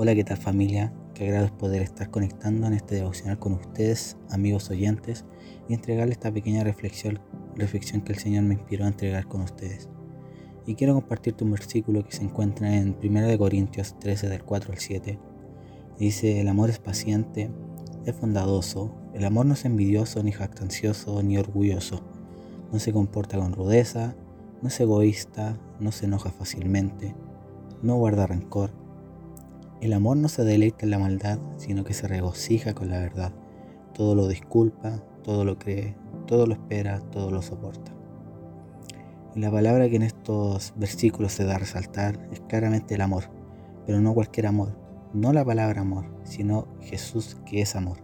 Hola, ¿qué tal familia? Qué agrado es poder estar conectando en este devocional con ustedes, amigos oyentes, y entregarles esta pequeña reflexión, reflexión que el Señor me inspiró a entregar con ustedes. Y quiero compartirte un versículo que se encuentra en 1 Corintios 13 del 4 al 7. Dice, el amor es paciente, es bondadoso, el amor no es envidioso, ni jactancioso, ni orgulloso, no se comporta con rudeza, no es egoísta, no se enoja fácilmente, no guarda rencor el amor no se deleita en la maldad, sino que se regocija con la verdad. Todo lo disculpa, todo lo cree, todo lo espera, todo lo soporta. Y la palabra que en estos versículos se da a resaltar es claramente el amor, pero no cualquier amor, no la palabra amor, sino Jesús que es amor.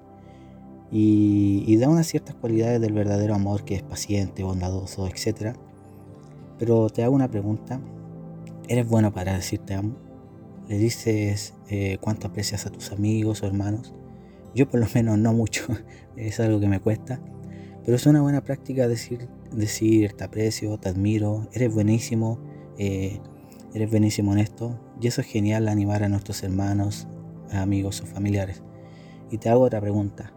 Y, y da unas ciertas cualidades del verdadero amor que es paciente, bondadoso, etc. Pero te hago una pregunta, ¿eres bueno para decirte amo? Le dices eh, cuánto aprecias a tus amigos o hermanos. Yo por lo menos no mucho, es algo que me cuesta. Pero es una buena práctica decir, decir te aprecio, te admiro, eres buenísimo, eh, eres buenísimo en esto. Y eso es genial animar a nuestros hermanos, amigos o familiares. Y te hago otra pregunta.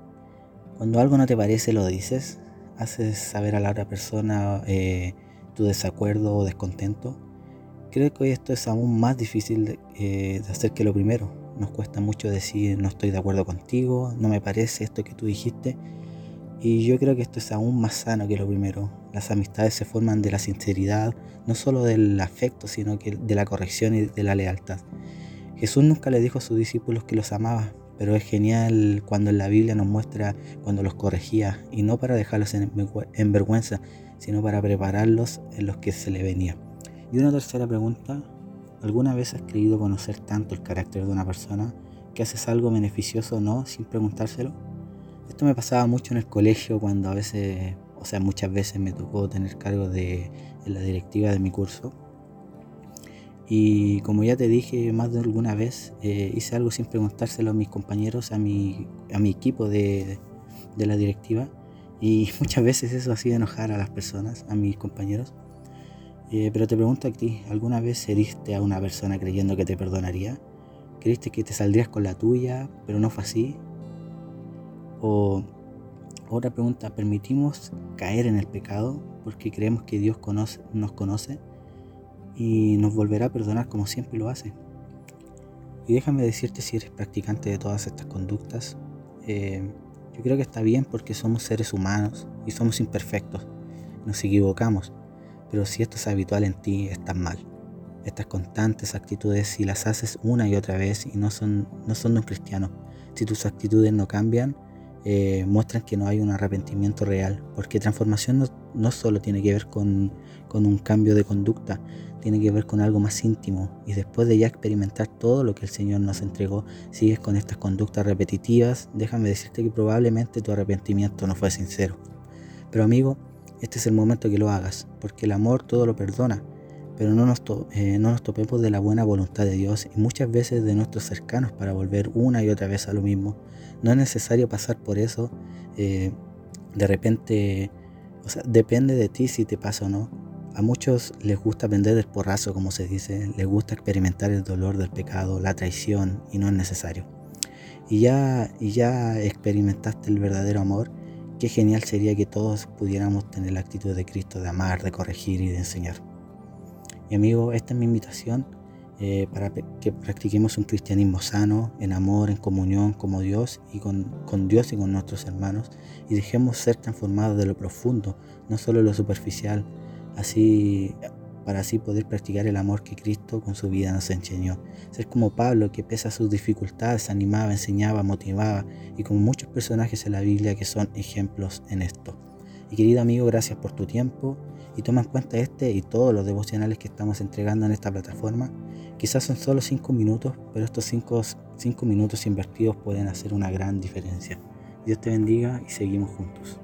Cuando algo no te parece, lo dices. ¿Haces saber a la otra persona eh, tu desacuerdo o descontento? Creo que esto es aún más difícil eh, de, hacer que lo primero. Nos cuesta mucho decir no estoy de acuerdo contigo, no me parece esto que tú dijiste. Y yo creo que esto es aún más sano que lo primero. Las amistades se forman de la sinceridad, no solo del afecto, sino que de la corrección y de la lealtad. Jesús nunca le dijo a sus discípulos que los amaba, pero es genial cuando en la Biblia nos muestra cuando los corregía, y no para dejarlos en vergüenza, sino para prepararlos en los que se le venía. Y una tercera pregunta, ¿alguna vez has creído conocer tanto el carácter de una persona que haces algo beneficioso o no sin preguntárselo? Esto me pasaba mucho en el colegio cuando a veces, o sea, muchas veces me tocó tener cargo de la directiva de mi curso. Y como ya te dije más de alguna vez, eh, hice algo sin preguntárselo a mis compañeros, a mi, equipo de, de la directiva. Y muchas veces eso hacía enojar a las personas, a mis compañeros. Eh, pero te pregunto a ti, ¿alguna vez heriste a una persona creyendo que te perdonaría? ¿Creíste que te saldrías con la tuya, pero no fue así? O otra pregunta, ¿permitimos caer en el pecado porque creemos que Dios nos conoce y nos volverá a perdonar como siempre lo hace? Y déjame decirte si eres practicante de todas estas conductas, eh, yo creo que está bien porque somos seres humanos y somos imperfectos, nos equivocamos pero si esto es habitual en ti, estás mal. Estas constantes actitudes, si las haces una y otra vez y no son, no son de un cristiano, si tus actitudes no cambian, eh, muestran que no hay un arrepentimiento real, porque transformación no, no solo tiene que ver con, con, un cambio de conducta, tiene que ver con algo más íntimo. Y después de ya experimentar todo lo que el Señor nos entregó, sigues con estas conductas repetitivas, déjame decirte que probablemente tu arrepentimiento no fue sincero. Pero amigo, este es el momento que lo hagas, porque el amor todo lo perdona, pero no nos, eh, no nos topemos de la buena voluntad de Dios y muchas veces de nuestros cercanos para volver una y otra vez a lo mismo. No es necesario pasar por eso, eh, de repente, o sea, depende de ti si te pasa o no. A muchos les gusta aprender del porrazo, como se dice, les gusta experimentar el dolor del pecado, la traición, y no es necesario. Y ya, y ya experimentaste el verdadero amor, Qué genial sería que todos pudiéramos tener la actitud de Cristo de amar, de corregir y de enseñar. Y amigo, esta es mi invitación eh, para que practiquemos un cristianismo sano, en amor, en comunión como Dios y con, con, Dios y con nuestros hermanos, y dejemos ser transformados de lo profundo, no solo lo superficial, así para así poder practicar el amor que Cristo con su vida nos enseñó. Ser como Pablo, que pese a sus dificultades animaba, enseñaba, motivaba, y como muchos personajes en la Biblia que son ejemplos en esto. Y querido amigo, gracias por tu tiempo y toma en cuenta este y todos los devocionales que estamos entregando en esta plataforma. Quizás son solo 5 minutos, pero estos 5 minutos invertidos pueden hacer una gran diferencia. Dios te bendiga y seguimos juntos.